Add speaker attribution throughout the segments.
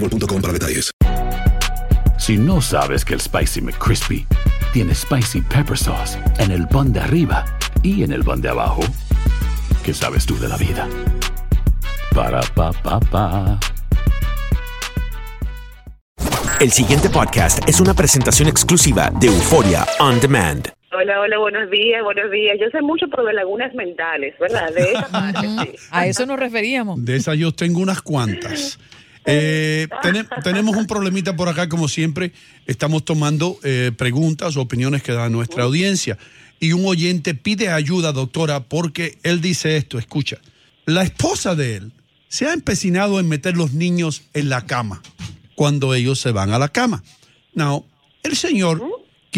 Speaker 1: boostmobile.com para detalles.
Speaker 2: Si no sabes que el Spicy McCrispy tiene Spicy Pepper Sauce en el pan de arriba y en el pan de abajo, ¿qué sabes tú de la vida? Para, pa, pa, pa.
Speaker 3: El siguiente podcast es una presentación exclusiva de Euforia On Demand.
Speaker 4: Hola, hola, buenos días, buenos días. Yo sé mucho de lagunas mentales, ¿verdad? De esa parte, sí.
Speaker 5: A eso nos referíamos.
Speaker 6: De esas yo tengo unas cuantas. Eh, tene- tenemos un problemita por acá, como siempre. Estamos tomando eh, preguntas o opiniones que da nuestra audiencia. Y un oyente pide ayuda, doctora, porque él dice esto, escucha. La esposa de él se ha empecinado en meter los niños en la cama cuando ellos se van a la cama. Now, el señor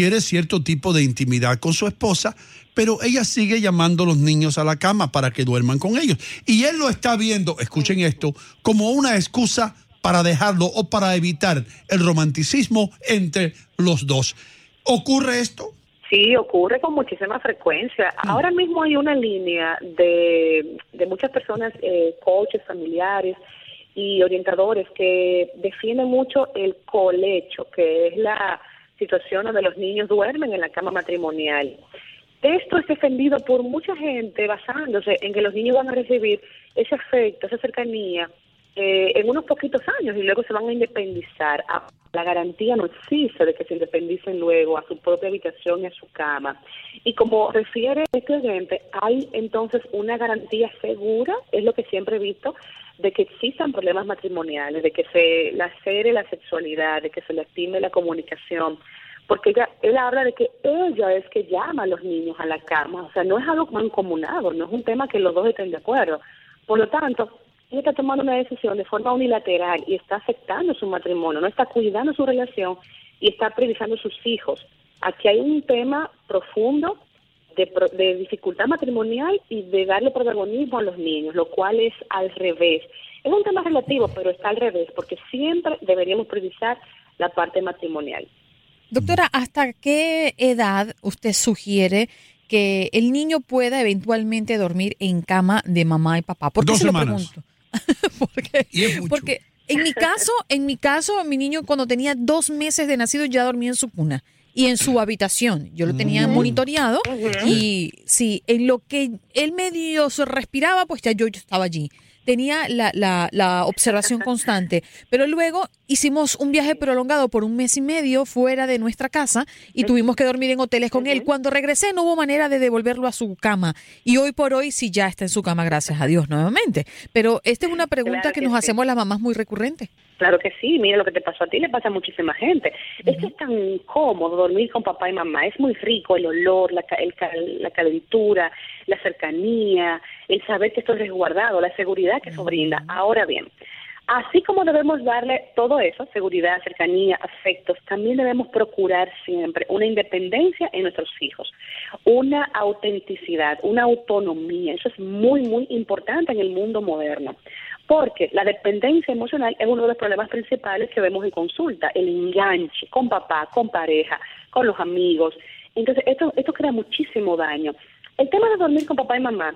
Speaker 6: quiere cierto tipo de intimidad con su esposa, pero ella sigue llamando a los niños a la cama para que duerman con ellos. Y él lo está viendo, escuchen esto, como una excusa para dejarlo o para evitar el romanticismo entre los dos. ¿Ocurre esto?
Speaker 4: Sí, ocurre con muchísima frecuencia. Ahora mismo hay una línea de, de muchas personas, eh, coaches, familiares y orientadores que defienden mucho el colecho, que es la situación donde los niños duermen en la cama matrimonial. Esto es defendido por mucha gente basándose en que los niños van a recibir ese afecto, esa cercanía eh, en unos poquitos años y luego se van a independizar. Ah, La garantía no existe de que se independicen luego a su propia habitación y a su cama. Y como refiere este oyente, hay entonces una garantía segura, es lo que siempre he visto, de que existan problemas matrimoniales, de que se lacere la sexualidad, de que se lastime la comunicación, porque ella, él habla de que ella es que llama a los niños a la cama, o sea, no es algo mancomunado, no es un tema que los dos estén de acuerdo. Por lo tanto, ella está tomando una decisión de forma unilateral y está afectando su matrimonio, no está cuidando su relación y está priorizando sus hijos. Aquí hay un tema profundo de, pro- de dificultad matrimonial y de darle protagonismo a los niños, lo cual es al revés. Es un tema relativo, pero está al revés, porque siempre deberíamos priorizar la parte matrimonial.
Speaker 5: Doctora, ¿hasta qué edad usted sugiere que el niño pueda eventualmente dormir en cama de mamá y papá? ¿Por qué
Speaker 6: Dos
Speaker 5: se lo
Speaker 6: semanas.
Speaker 5: pregunto? porque, porque en mi caso, en mi caso, mi niño cuando tenía dos meses de nacido ya dormía en su cuna y en su habitación. Yo lo tenía
Speaker 7: Mm.
Speaker 5: monitoreado y sí, en lo que él medio se respiraba, pues ya yo, yo estaba allí. Tenía la, la, la observación constante, pero luego hicimos un viaje prolongado por un mes y medio fuera de nuestra casa y tuvimos que dormir en hoteles con él. Cuando regresé no hubo manera de devolverlo a su cama y hoy por hoy sí ya está en su cama, gracias a Dios nuevamente. Pero esta es una pregunta
Speaker 4: Claro
Speaker 5: que
Speaker 4: que
Speaker 5: nos
Speaker 4: sí.
Speaker 5: hacemos las mamás muy recurrente.
Speaker 4: Claro que sí, mira lo que te pasó a ti, le pasa a muchísima gente. Es que es tan cómodo dormir con papá y mamá, es muy rico el olor, la, el la calentura, la cercanía, el saber que esto es resguardado, la seguridad que eso brinda. Ahora bien, así como debemos darle todo eso, seguridad, cercanía, afectos, también debemos procurar siempre una independencia en nuestros hijos, una autenticidad, una autonomía. Eso es muy, muy importante en el mundo moderno. Porque la dependencia emocional es uno de los problemas principales que vemos en consulta, el enganche con papá, con pareja, con los amigos. Entonces, esto, esto crea muchísimo daño. El tema de dormir con papá y mamá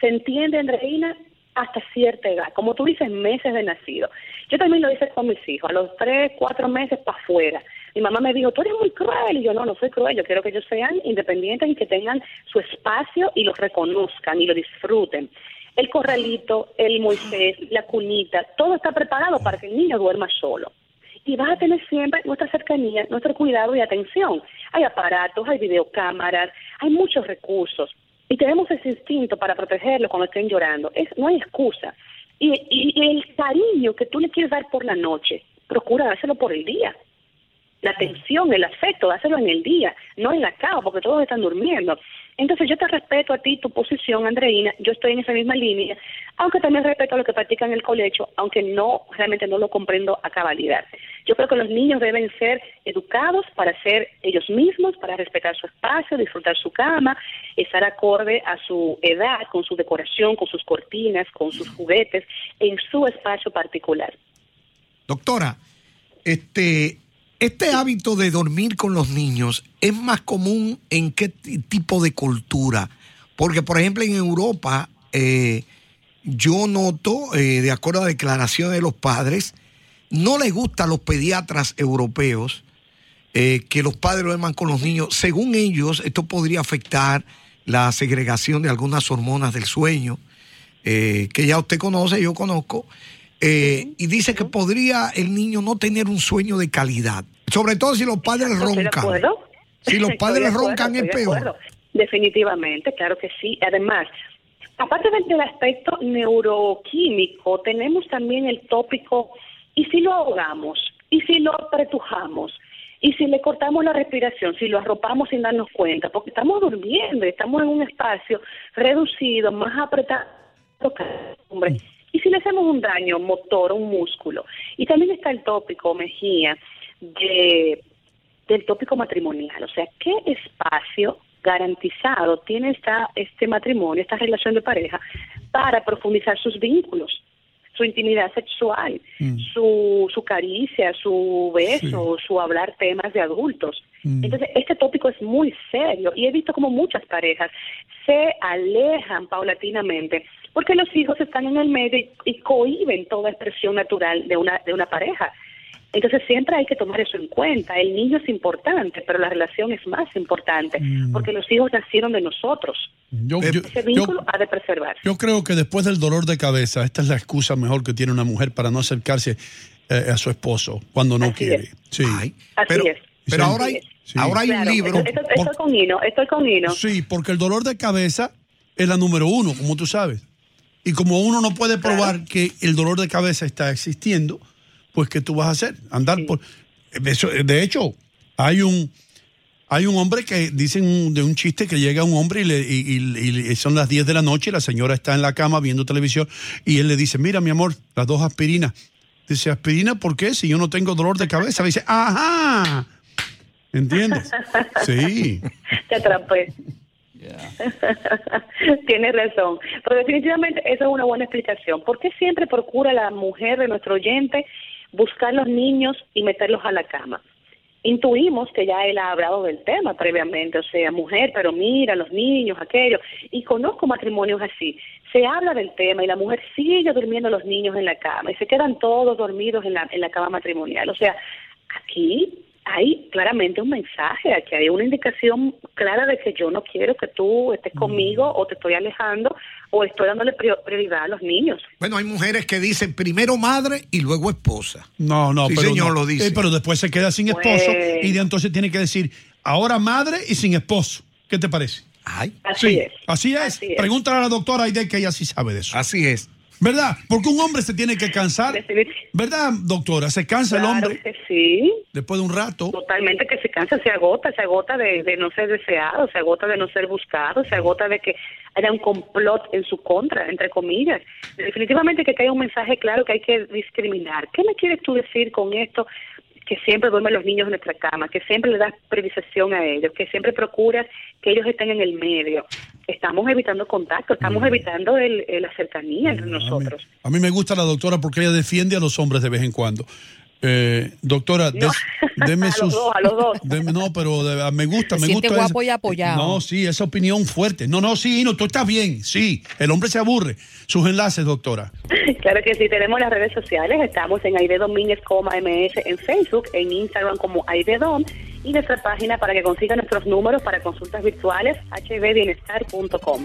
Speaker 4: se entiende, Andreina, hasta cierta edad, como tú dices, meses de nacido. Yo también lo hice con mis hijos, a los tres, cuatro meses para afuera. Mi mamá me dijo, tú eres muy cruel, y yo no, no soy cruel, yo quiero que ellos sean independientes y que tengan su espacio y lo reconozcan y lo disfruten. El corralito, el Moisés, la cunita, todo está preparado para que el niño duerma solo. Y vas a tener siempre nuestra cercanía, nuestro cuidado y atención. Hay aparatos, hay videocámaras, hay muchos recursos y tenemos ese instinto para protegerlo cuando estén llorando. Es, no hay excusa. Y, y, el cariño que tú le quieres dar por la noche, procura dárselo por el día. La atención, el afecto, dáselo en el día, no en la cama, porque todos están durmiendo. Entonces yo te respeto a ti, tu posición, Andreina, yo estoy en esa misma línea, aunque también respeto a lo que practican en el colegio, aunque no, realmente no lo comprendo a cabalidad. Yo creo que los niños deben ser educados para ser ellos mismos, para respetar su espacio, disfrutar su cama, estar acorde a su edad, con su decoración, con sus cortinas, con sus juguetes, en su espacio particular.
Speaker 7: Doctora, este, este hábito de dormir con los niños es más común en qué tipo de cultura. Porque, por ejemplo, en Europa, eh, yo noto, eh, de acuerdo a declaraciones de los padres, no les gusta a los pediatras europeos eh, que los padres duerman con los niños. Según ellos, esto podría afectar la segregación de algunas hormonas del sueño, que ya usted conoce, yo conozco. eh, y dice que podría el niño no tener un sueño de calidad, sobre todo si los padres
Speaker 4: de
Speaker 7: roncan.
Speaker 4: acuerdo.
Speaker 7: Si los
Speaker 4: Estoy
Speaker 7: padres
Speaker 4: de acuerdo,
Speaker 7: roncan es
Speaker 4: de
Speaker 7: peor.
Speaker 4: Definitivamente, claro que sí. Además, aparte del, del aspecto neuroquímico, tenemos también el tópico, ¿y si lo ahogamos? ¿Y si lo apretujamos? ¿Y si le cortamos la respiración? ¿Si lo arropamos sin darnos cuenta? Porque estamos durmiendo, estamos en un espacio reducido, más apretado que hombre. ¿Y si le hacemos un daño motor, un músculo? Y también está el tópico, Mejía, de del tópico matrimonial, o sea, ¿qué espacio garantizado tiene esta, este matrimonio, esta relación de pareja, para profundizar sus vínculos, su intimidad sexual, su, su caricia, su beso, su hablar temas de adultos? Entonces, este tópico es muy serio y he visto como muchas parejas se alejan paulatinamente porque los hijos están en el medio y, y cohiben toda expresión natural de una, de una pareja. Entonces siempre hay que tomar eso en cuenta. El niño es importante, pero la relación es más importante, porque los hijos nacieron de nosotros.
Speaker 6: Yo, yo-
Speaker 4: Ese vínculo ha de preservarse.
Speaker 6: yo creo que después del dolor de cabeza, esta es la excusa mejor que tiene una mujer para no acercarse eh, a su esposo cuando no quiere. Sí.
Speaker 4: Así
Speaker 6: Pero-
Speaker 4: es.
Speaker 6: pero ahora hay-
Speaker 4: es.
Speaker 6: ahora hay un libro-
Speaker 4: Estoy, estoy- estoy con Nino, estoy con Nino.
Speaker 6: Sí, porque el dolor de cabeza es la número uno, como tú sabes. Y como uno no puede probar que el dolor de cabeza está existiendo, pues ¿qué tú vas a hacer? Andar por... Eso, de hecho, hay un... Hay un hombre que dicen un- de un chiste que llega un hombre y, le, y- y- y son las 10 de la noche y la señora está en la cama viendo televisión y él le dice, mira mi amor, las dos aspirinas. Dice, aspirina, ¿por qué? Si yo no tengo dolor de cabeza. dice, ajá. ¿Entiendes? Sí.
Speaker 4: Te atrapé. Tienes razón. Pero definitivamente esa es una buena explicación. ¿Por qué siempre procura la mujer de nuestro oyente buscar los niños y meterlos a la cama? Intuimos que ya él ha hablado del tema previamente, o sea, mujer, pero mira, los niños, aquello. Y conozco matrimonios así. Se habla del tema y la mujer sigue durmiendo los niños en la cama y se quedan todos dormidos en la, en la cama matrimonial. O sea, aquí hay claramente un mensaje, aquí hay una indicación clara de que yo no quiero que tú estés conmigo o te estoy alejando o estoy dándole prior- prioridad a los niños.
Speaker 7: Bueno, hay mujeres que dicen primero madre y luego esposa.
Speaker 6: No, no,
Speaker 7: Sí,
Speaker 6: pero
Speaker 7: señor,
Speaker 6: no.
Speaker 7: lo dice.
Speaker 6: Eh, pero después se queda sin esposo y de entonces tiene que decir, ahora madre y sin esposo. ¿Qué te parece?
Speaker 7: Ay.
Speaker 4: Así
Speaker 6: Sí,
Speaker 4: es.
Speaker 6: Así es.
Speaker 4: Así es.
Speaker 6: Pregúntale a la doctora Aide que ella sí sabe de eso.
Speaker 7: Así es.
Speaker 6: ¿Verdad? Porque un hombre se tiene que cansar. ¿Verdad, doctora? Se cansa el hombre
Speaker 4: que sí.
Speaker 6: después de un rato.
Speaker 4: Totalmente que se cansa, se agota, se agota de, de no ser deseado, se agota de no ser buscado, se agota de que haya un complot en su contra, entre comillas. Definitivamente que hay un mensaje claro que hay que discriminar. ¿Qué me quieres tú decir con esto? Que siempre duermen los niños en nuestra cama, que siempre le das priorización a ellos, que siempre procuras que ellos estén en el medio. Estamos evitando contacto, estamos evitando el, el- la cercanía entre nosotros.
Speaker 6: A mí me gusta la doctora porque ella defiende a los hombres de vez en cuando. Eh, doctora, des- deme
Speaker 4: A los
Speaker 6: sus.
Speaker 4: dos, a los dos.
Speaker 6: deme- no, pero de- me gusta,
Speaker 5: Se
Speaker 6: me
Speaker 5: siente
Speaker 6: gusta.
Speaker 5: guapo
Speaker 6: esa-
Speaker 5: y apoyado.
Speaker 6: No, sí, esa opinión fuerte. No, no, sí, no, tú estás bien. Sí, el hombre se aburre. Sus enlaces, doctora.
Speaker 4: Claro que sí, tenemos las redes sociales, estamos en Aide Domínguez, MS en Facebook, en Instagram como Aide Dom y nuestra página para que consigan nuestros números para consultas virtuales, hvbienestar.com.